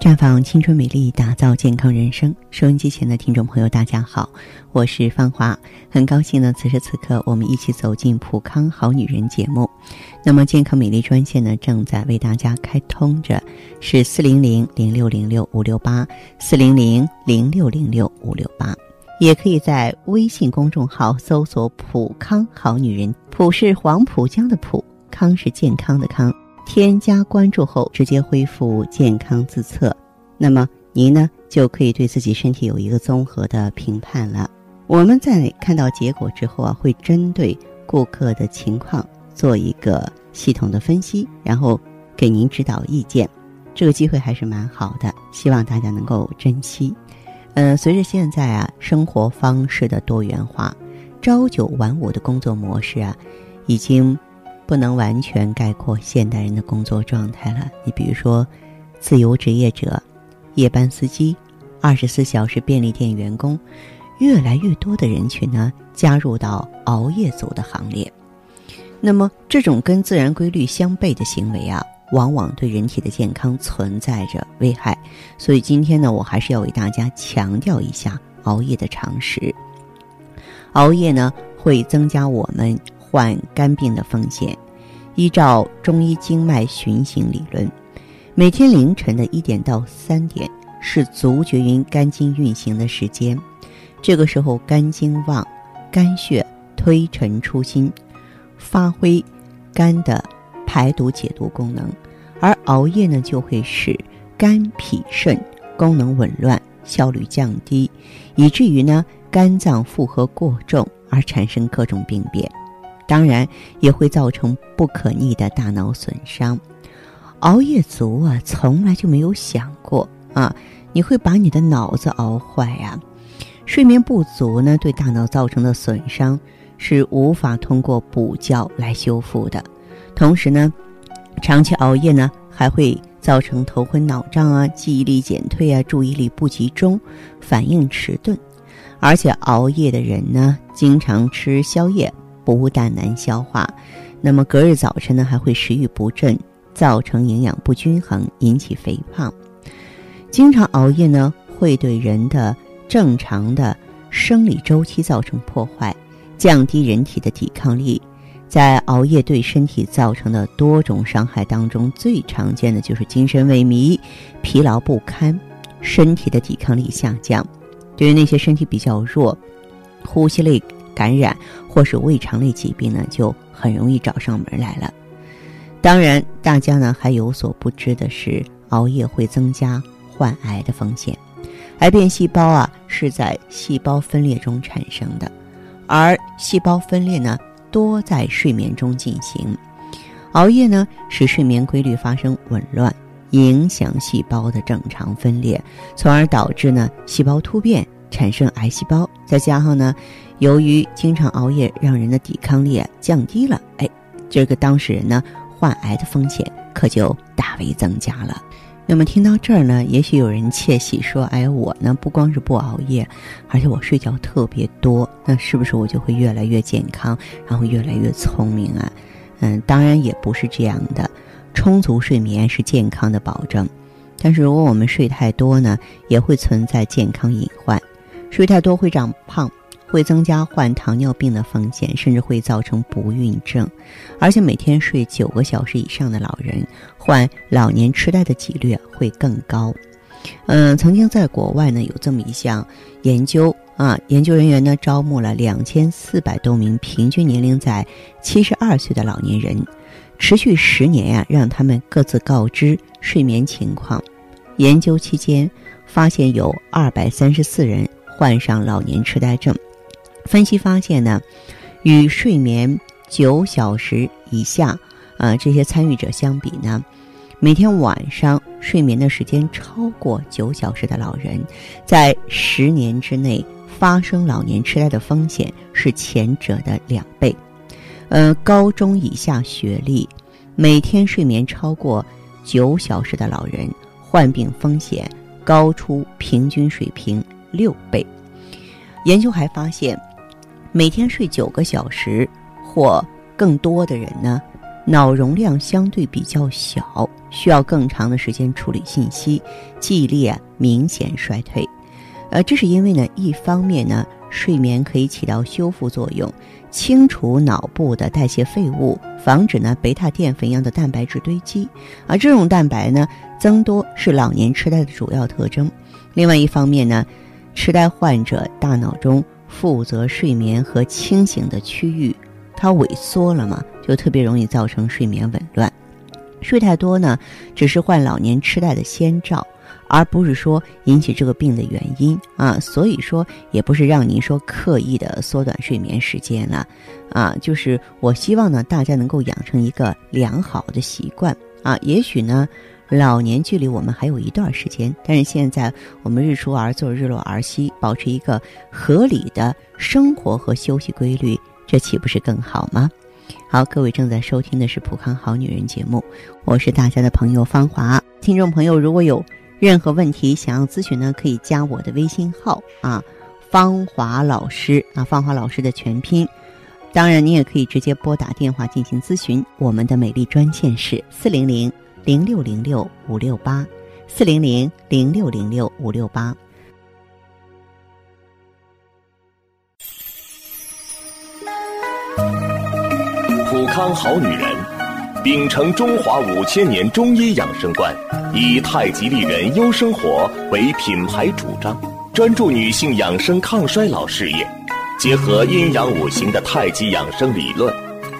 绽放青春美丽，打造健康人生。收音机前的听众朋友，大家好，我是芳华，很高兴呢，此时此刻我们一起走进《普康好女人》节目。那么，健康美丽专线呢，正在为大家开通着，是四零零零六零六五六八，四零零零六零六五六八。也可以在微信公众号搜索“普康好女人”，普是黄浦江的浦，康是健康的康。添加关注后，直接恢复健康自测，那么您呢就可以对自己身体有一个综合的评判了。我们在看到结果之后啊，会针对顾客的情况做一个系统的分析，然后给您指导意见。这个机会还是蛮好的，希望大家能够珍惜。呃，随着现在啊生活方式的多元化，朝九晚五的工作模式啊，已经。不能完全概括现代人的工作状态了。你比如说，自由职业者、夜班司机、二十四小时便利店员工，越来越多的人群呢加入到熬夜族的行列。那么，这种跟自然规律相悖的行为啊，往往对人体的健康存在着危害。所以今天呢，我还是要为大家强调一下熬夜的常识。熬夜呢，会增加我们。患肝病的风险，依照中医经脉循行理论，每天凌晨的一点到三点是足厥阴肝经运行的时间，这个时候肝经旺，肝血推陈出新，发挥肝的排毒解毒功能，而熬夜呢就会使肝脾肾功能紊乱，效率降低，以至于呢肝脏负荷过重而产生各种病变。当然也会造成不可逆的大脑损伤。熬夜族啊，从来就没有想过啊，你会把你的脑子熬坏呀。睡眠不足呢，对大脑造成的损伤是无法通过补觉来修复的。同时呢，长期熬夜呢，还会造成头昏脑胀啊、记忆力减退啊、注意力不集中、反应迟钝。而且熬夜的人呢，经常吃宵夜。不但难消化，那么隔日早晨呢还会食欲不振，造成营养不均衡，引起肥胖。经常熬夜呢会对人的正常的生理周期造成破坏，降低人体的抵抗力。在熬夜对身体造成的多种伤害当中，最常见的就是精神萎靡、疲劳不堪、身体的抵抗力下降。对于那些身体比较弱、呼吸类。感染或是胃肠类疾病呢，就很容易找上门来了。当然，大家呢还有所不知的是，熬夜会增加患癌的风险。癌变细胞啊是在细胞分裂中产生的，而细胞分裂呢多在睡眠中进行。熬夜呢使睡眠规律发生紊乱，影响细胞的正常分裂，从而导致呢细胞突变，产生癌细胞。再加上呢。由于经常熬夜，让人的抵抗力降低了，哎，这个当事人呢患癌的风险可就大为增加了。那么听到这儿呢，也许有人窃喜说：“哎，我呢不光是不熬夜，而且我睡觉特别多，那是不是我就会越来越健康，然后越来越聪明啊？”嗯，当然也不是这样的。充足睡眠是健康的保证，但是如果我们睡太多呢，也会存在健康隐患。睡太多会长胖。会增加患糖尿病的风险，甚至会造成不孕症。而且每天睡九个小时以上的老人，患老年痴呆的几率会更高。嗯，曾经在国外呢有这么一项研究啊，研究人员呢招募了两千四百多名平均年龄在七十二岁的老年人，持续十年呀，让他们各自告知睡眠情况。研究期间发现有二百三十四人患上老年痴呆症。分析发现呢，与睡眠九小时以下啊这些参与者相比呢，每天晚上睡眠的时间超过九小时的老人，在十年之内发生老年痴呆的风险是前者的两倍。呃，高中以下学历，每天睡眠超过九小时的老人，患病风险高出平均水平六倍。研究还发现。每天睡九个小时或更多的人呢，脑容量相对比较小，需要更长的时间处理信息，记忆力啊明显衰退。呃，这是因为呢，一方面呢，睡眠可以起到修复作用，清除脑部的代谢废物，防止呢贝塔淀粉样的蛋白质堆积，而这种蛋白呢增多是老年痴呆的主要特征。另外一方面呢，痴呆患者大脑中负责睡眠和清醒的区域。它萎缩了嘛，就特别容易造成睡眠紊乱。睡太多呢，只是患老年痴呆的先兆，而不是说引起这个病的原因啊。所以说，也不是让您说刻意的缩短睡眠时间了啊。就是我希望呢，大家能够养成一个良好的习惯啊。也许呢，老年距离我们还有一段时间，但是现在我们日出而作，日落而息，保持一个合理的生活和休息规律。这岂不是更好吗？好，各位正在收听的是《普康好女人》节目，我是大家的朋友芳华。听众朋友，如果有任何问题想要咨询呢，可以加我的微信号啊，芳华老师啊，芳华老师的全拼。当然，你也可以直接拨打电话进行咨询，我们的美丽专线是四零零零六零六五六八，四零零零六零六五六八。普康好女人，秉承中华五千年中医养生观，以太极丽人优生活为品牌主张，专注女性养生抗衰老事业，结合阴阳五行的太极养生理论，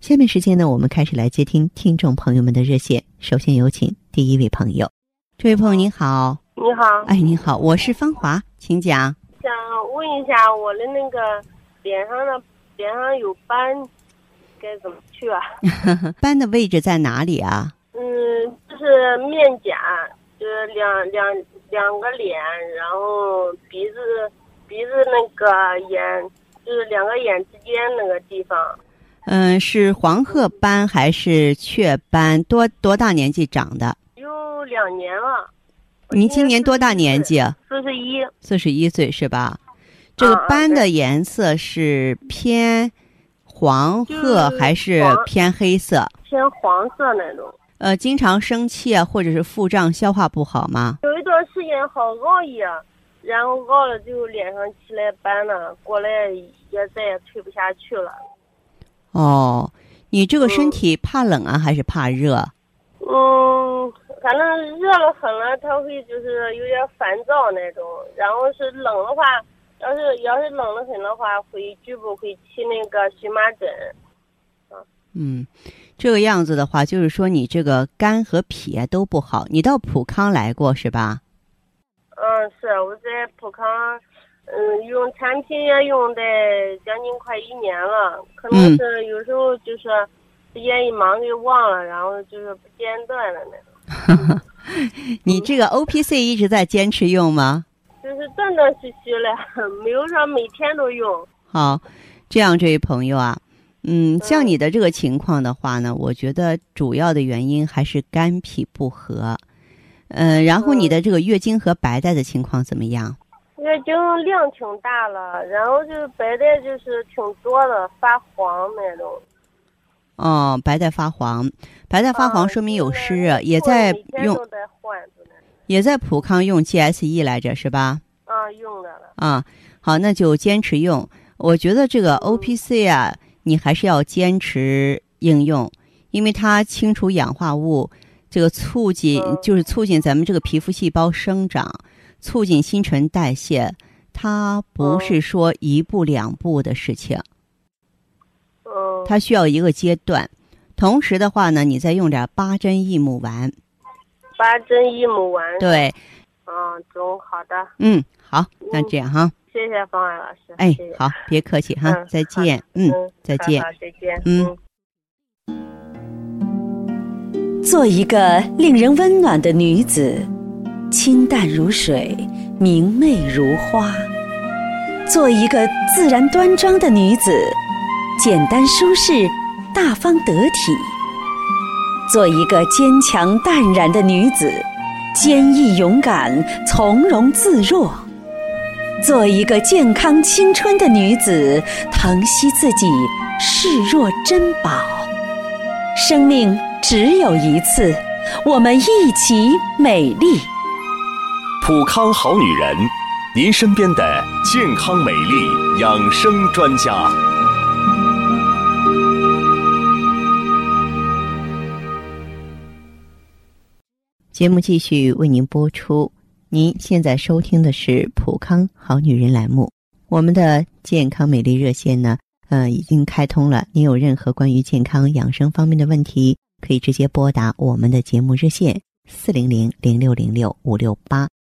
下面时间呢，我们开始来接听听众朋友们的热线。首先有请第一位朋友，这位朋友您好，你好，哎，您好，我是芳华，请讲。想问一下，我的那个脸上的脸上有斑。该怎么去啊？斑的位置在哪里啊？嗯，就是面颊，就是两两两个脸，然后鼻子鼻子那个眼，就是两个眼之间那个地方。嗯，是黄褐斑还是雀斑？多多大年纪长的？有两年了。您今年多大年纪？四十一。四十一岁是吧？这个斑的颜色是偏。黄褐还是偏黑色？偏黄色那种。呃，经常生气啊，或者是腹胀、消化不好吗？有一段时间好熬夜，然后熬了就脸上起来斑了，过来也再也退不下去了。哦，你这个身体怕冷啊，还是怕热？嗯，反正热了很了，他会就是有点烦躁那种，然后是冷的话。要是要是冷得很的话，会局部会起那个荨麻疹，嗯，这个样子的话，就是说你这个肝和脾都不好。你到普康来过是吧？嗯，是我在普康，嗯，用产品也用的将近快一年了，可能是有时候就是时间一忙给忘了，然后就是不间断的那种。你这个 O P C 一直在坚持用吗？就是断断续续的，没有说每天都用。好，这样这位朋友啊，嗯，像你的这个情况的话呢，我觉得主要的原因还是肝脾不和。嗯，然后你的这个月经和白带的情况怎么样？月经量挺大了，然后就是白带就是挺多的，发黄那种。哦，白带发黄，白带发黄说明有湿热，也在用。也在普康用 GSE 来着是吧？啊，用的了。啊，好，那就坚持用。我觉得这个 OPC 啊，你还是要坚持应用，因为它清除氧化物，这个促进就是促进咱们这个皮肤细胞生长，促进新陈代谢，它不是说一步两步的事情。嗯。它需要一个阶段。同时的话呢，你再用点八珍益母丸。八珍益母丸。对。嗯，中，好的。嗯，好，那这样哈。谢谢方爱老师。哎，好，别客气哈，再见。嗯，再见。好，再见。嗯。做一个令人温暖的女子，清淡如水，明媚如花；做一个自然端庄的女子，简单舒适，大方得体；做一个坚强淡然的女子，坚毅勇敢，从容自若；做一个健康青春的女子，疼惜自己，视若珍宝。生命。只有一次，我们一起美丽。普康好女人，您身边的健康美丽养生专家。节目继续为您播出。您现在收听的是普康好女人栏目。我们的健康美丽热线呢，呃，已经开通了。您有任何关于健康养生方面的问题？可以直接拨打我们的节目热线四零零零六零六五六八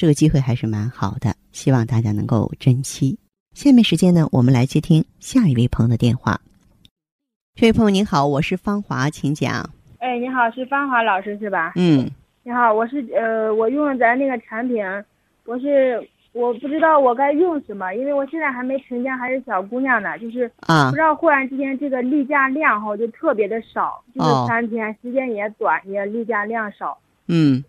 这个机会还是蛮好的，希望大家能够珍惜。下面时间呢，我们来接听下一位朋友的电话。这位朋友您好，我是芳华，请讲。哎，你好，是芳华老师是吧？嗯。你好，我是呃，我用了咱那个产品，我是。我不知道我该用什么，因为我现在还没成家，还是小姑娘呢，就是啊，不知道忽然之间这个例假量哈就特别的少，就是三天时间也短，也例假量少。嗯，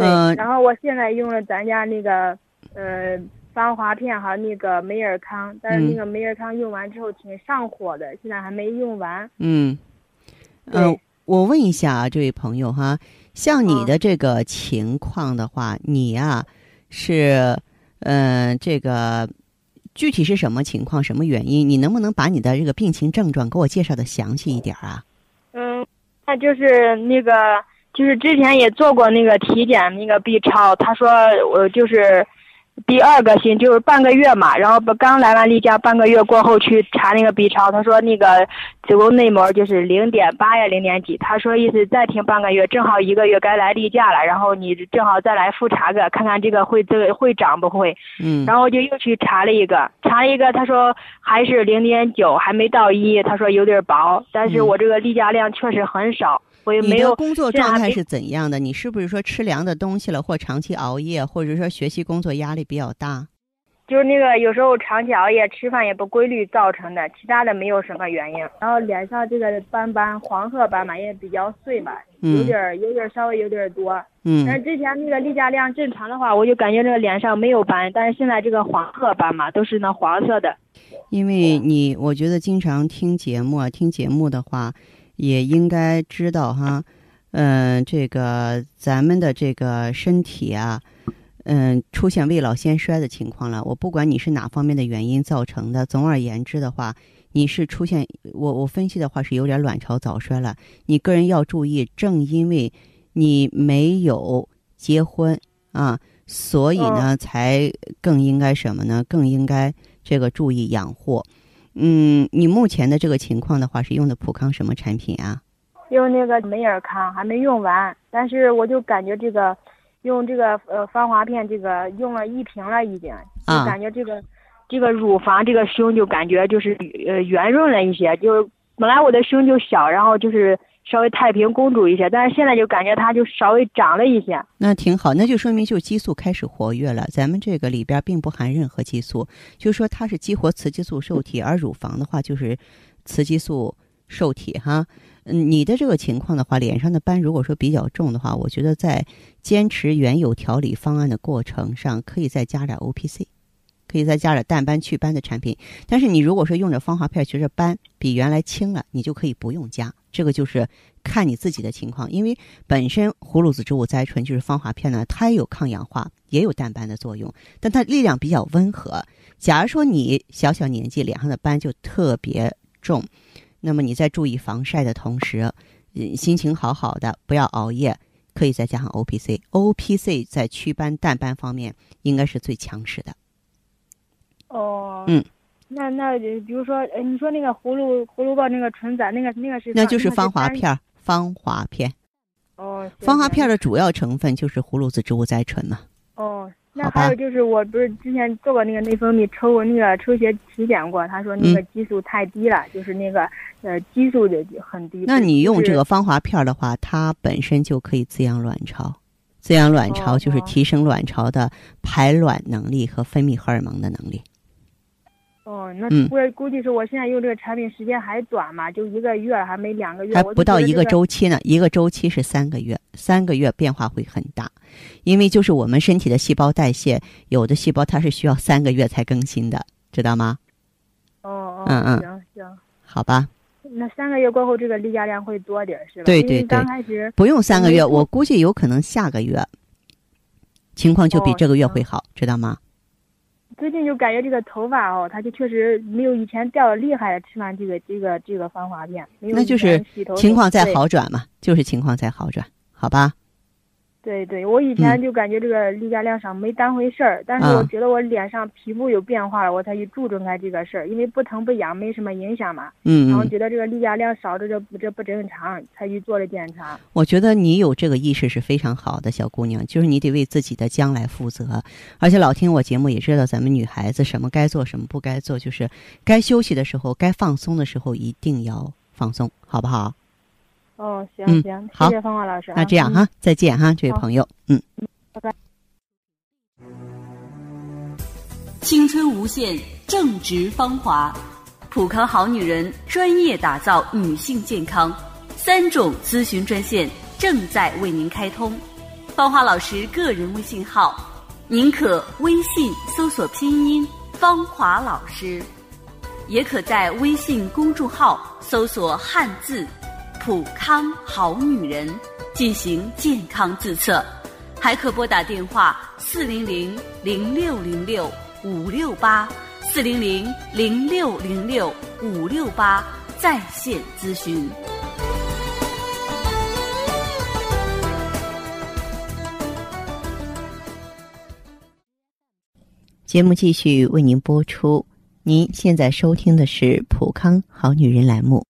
对。然后我现在用了咱家那个呃芳华片和那个美尔康，但是那个美尔康用完之后挺上火的，现在还没用完。嗯，呃，我问一下啊，这位朋友哈，像你的这个情况的话，你呀是。嗯，这个具体是什么情况、什么原因？你能不能把你的这个病情症状给我介绍的详细一点啊？嗯，那就是那个，就是之前也做过那个体检，那个 B 超，他说我就是。第二个星就是半个月嘛，然后不刚来完例假，半个月过后去查那个 B 超，他说那个子宫内膜就是零点八呀，零点几。他说意思再停半个月，正好一个月该来例假了，然后你正好再来复查个，看看这个会这个会长不会。嗯。然后就又去查了一个，查了一个，他说还是零点九，还没到一，他说有点薄，但是我这个例假量确实很少。你的工作状态是怎样的？你是不是说吃凉的东西了，或长期熬夜，或者说学习工作压力比较大？就是那个有时候长期熬夜，吃饭也不规律造成的，其他的没有什么原因。然后脸上这个斑斑、黄褐斑嘛也比较碎嘛，有点有点稍微有点多。嗯。但是之前那个例假量正常的话，我就感觉这个脸上没有斑，但是现在这个黄褐斑嘛都是那黄色的。因为你，我觉得经常听节目啊，听节目的话。也应该知道哈，嗯，这个咱们的这个身体啊，嗯，出现未老先衰的情况了。我不管你是哪方面的原因造成的，总而言之的话，你是出现我我分析的话是有点卵巢早衰了。你个人要注意，正因为你没有结婚啊，所以呢，才更应该什么呢？更应该这个注意养护。嗯，你目前的这个情况的话，是用的普康什么产品啊？用那个美尔康，还没用完，但是我就感觉这个，用这个呃防滑片，这个用了一瓶了已经，就感觉这个，这个乳房这个胸就感觉就是呃圆润了一些，就本来我的胸就小，然后就是。稍微太平公主一些，但是现在就感觉它就稍微长了一些。那挺好，那就说明就激素开始活跃了。咱们这个里边并不含任何激素，就是说它是激活雌激素受体，而乳房的话就是雌激素受体哈。嗯，你的这个情况的话，脸上的斑如果说比较重的话，我觉得在坚持原有调理方案的过程上，可以再加点 O P C，可以再加点淡斑祛斑的产品。但是你如果说用着芳华片，觉着斑比原来轻了，你就可以不用加。这个就是看你自己的情况，因为本身葫芦籽植物甾醇就是芳华片呢，它也有抗氧化，也有淡斑的作用，但它力量比较温和。假如说你小小年纪脸上的斑就特别重。那么你在注意防晒的同时，嗯，心情好好的，不要熬夜，可以再加上 O P C，O P C 在祛斑淡斑方面应该是最强势的。哦，嗯，那那比如说，呃，你说那个葫芦葫芦棒那个唇甾，那个那个是那就是芳华片，芳华片。哦，芳华片的主要成分就是葫芦籽植物甾醇嘛。哦。那还有就是，我不是之前做过那个内分泌抽过那个抽血体检过，他说那个激素太低了，就是那个呃激素的很低。那你用这个芳华片的话，它本身就可以滋养卵巢，滋养卵巢就是提升卵巢的排卵能力和分泌荷尔蒙的能力。哦，那我估计是我现在用这个产品时间还短嘛，就一个月还没两个月，还不到一个周期呢。一个周期是三个月，三个月变化会很大，因为就是我们身体的细胞代谢，有的细胞它是需要三个月才更新的，知道吗？哦哦，嗯嗯，行行，好吧。那三个月过后，这个例假量会多点是吧？对对对，刚开始不用三个月，我估计有可能下个月情况就比这个月会好，知道吗？最近就感觉这个头发哦，它就确实没有以前掉的厉害。吃完这个这个这个防滑片，那就是情况在好转嘛，就是情况在好转，好吧？对对，我以前就感觉这个例假量少没当回事儿，但是我觉得我脸上皮肤有变化了，我才去注重开这个事儿，因为不疼不痒没什么影响嘛。嗯然后觉得这个例假量少，这这这不正常，才去做了检查。我觉得你有这个意识是非常好的，小姑娘，就是你得为自己的将来负责，而且老听我节目也知道咱们女孩子什么该做什么不该做，就是该休息的时候，该放松的时候一定要放松，好不好？哦，行行，谢谢芳华老师。那这样哈，再见哈，这位朋友，嗯，拜拜。青春无限，正值芳华，普康好女人专业打造女性健康，三种咨询专线正在为您开通。芳华老师个人微信号，您可微信搜索拼音“芳华老师”，也可在微信公众号搜索汉字。普康好女人进行健康自测，还可拨打电话四零零零六零六五六八四零零零六零六五六八在线咨询。节目继续为您播出，您现在收听的是普康好女人栏目。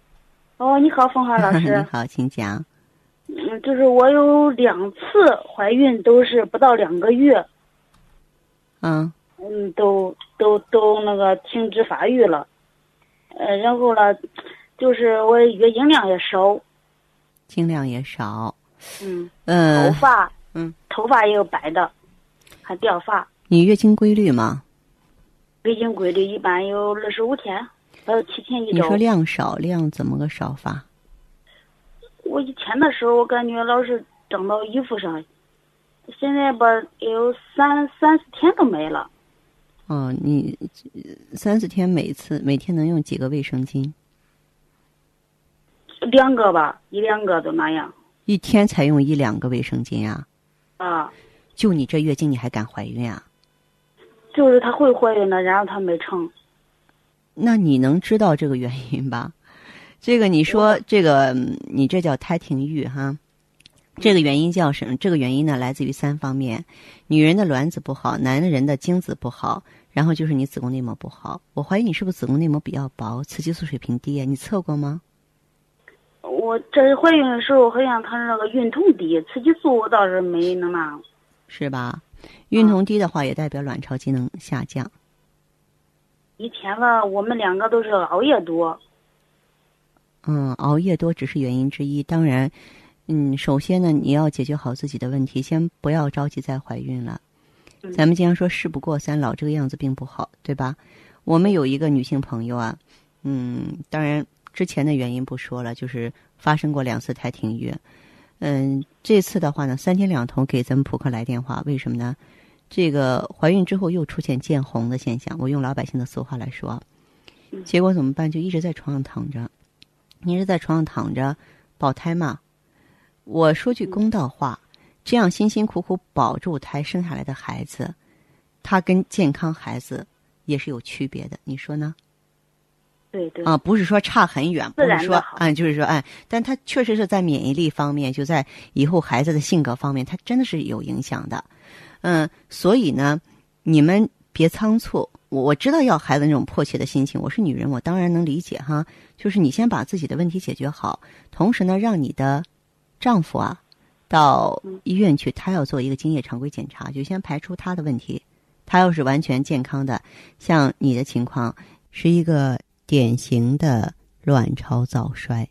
哦，你好，冯华老师。你 好，请讲。嗯，就是我有两次怀孕，都是不到两个月。嗯。嗯，都都都那个停止发育了。呃，然后呢，就是我月经量也少。经量也少。嗯。嗯。头发。嗯。头发也有白的，还掉发。你月经规律吗？月经规律一般有二十五天。还有七天一周。你说量少，量怎么个少法？我以前的时候，我感觉老是长到衣服上，现在吧，有三三四天都没了。哦，你三四天每次每天能用几个卫生巾？两个吧，一两个都那样。一天才用一两个卫生巾啊？啊。就你这月经，你还敢怀孕啊？就是她会怀孕的，然后她没成。那你能知道这个原因吧？这个你说这个你这叫胎停育哈，这个原因叫什么？这个原因呢来自于三方面：女人的卵子不好，男人的精子不好，然后就是你子宫内膜不好。我怀疑你是不是子宫内膜比较薄，雌激素水平低啊？你测过吗？我我这怀孕的时候好像他那个孕酮低，雌激素我倒是没那嘛。是吧？孕酮低的话，也代表卵巢机能下降。以前吧，我们两个都是熬夜多。嗯，熬夜多只是原因之一。当然，嗯，首先呢，你要解决好自己的问题，先不要着急再怀孕了。咱们经常说“事不过三”，老这个样子并不好，对吧？我们有一个女性朋友啊，嗯，当然之前的原因不说了，就是发生过两次胎停育。嗯，这次的话呢，三天两头给咱们扑克来电话，为什么呢？这个怀孕之后又出现见红的现象，我用老百姓的俗话来说，结果怎么办？就一直在床上躺着，一直在床上躺着，保胎嘛。我说句公道话，这样辛辛苦苦保住胎生下来的孩子，他跟健康孩子也是有区别的，你说呢？对对啊，不是说差很远，不是说啊，就是说哎，但他确实是在免疫力方面，就在以后孩子的性格方面，他真的是有影响的。嗯，所以呢，你们别仓促。我我知道要孩子那种迫切的心情，我是女人，我当然能理解哈。就是你先把自己的问题解决好，同时呢，让你的丈夫啊到医院去，他要做一个精液常规检查，就先排除他的问题。他要是完全健康的，像你的情况是一个典型的卵巢早衰，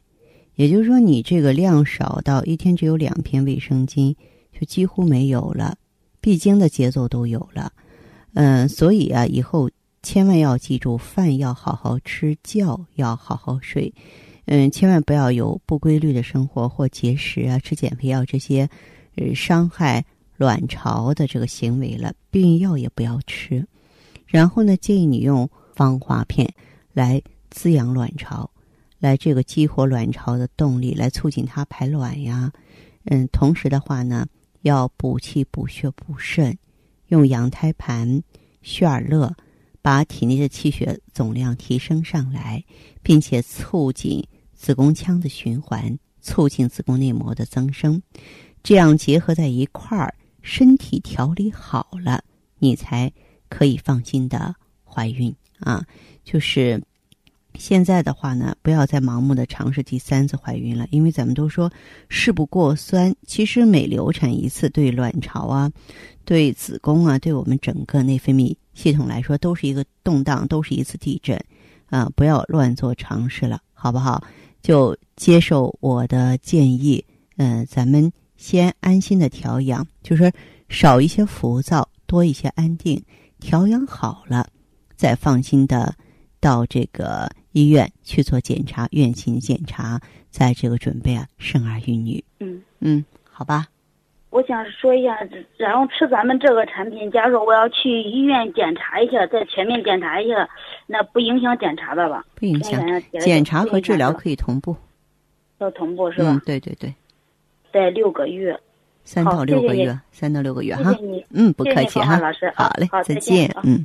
也就是说你这个量少到一天只有两片卫生巾，就几乎没有了。必经的节奏都有了，嗯，所以啊，以后千万要记住，饭要好好吃，觉要好好睡，嗯，千万不要有不规律的生活或节食啊，吃减肥药这些，呃，伤害卵巢的这个行为了。避孕药也不要吃，然后呢，建议你用芳华片来滋养卵巢，来这个激活卵巢的动力，来促进它排卵呀，嗯，同时的话呢。要补气、补血、补肾，用羊胎盘、血尔乐，把体内的气血总量提升上来，并且促进子宫腔的循环，促进子宫内膜的增生。这样结合在一块儿，身体调理好了，你才可以放心的怀孕啊！就是。现在的话呢，不要再盲目的尝试第三次怀孕了，因为咱们都说事不过三。其实每流产一次，对卵巢啊、对子宫啊、对我们整个内分泌系统来说，都是一个动荡，都是一次地震啊！不要乱做尝试了，好不好？就接受我的建议，嗯，咱们先安心的调养，就是少一些浮躁，多一些安定，调养好了，再放心的到这个。医院去做检查，院情检查，在这个准备啊，生儿育女。嗯嗯，好吧。我想说一下，然后吃咱们这个产品，假如我要去医院检查一下，再全面检查一下，那不影响检查的吧？不影响，检查和治疗可以同步。要同步是吧？嗯，对对对。在六个月。三到六个月，三到六个月哈。嗯，不客气哈。老师，好嘞，再见。嗯，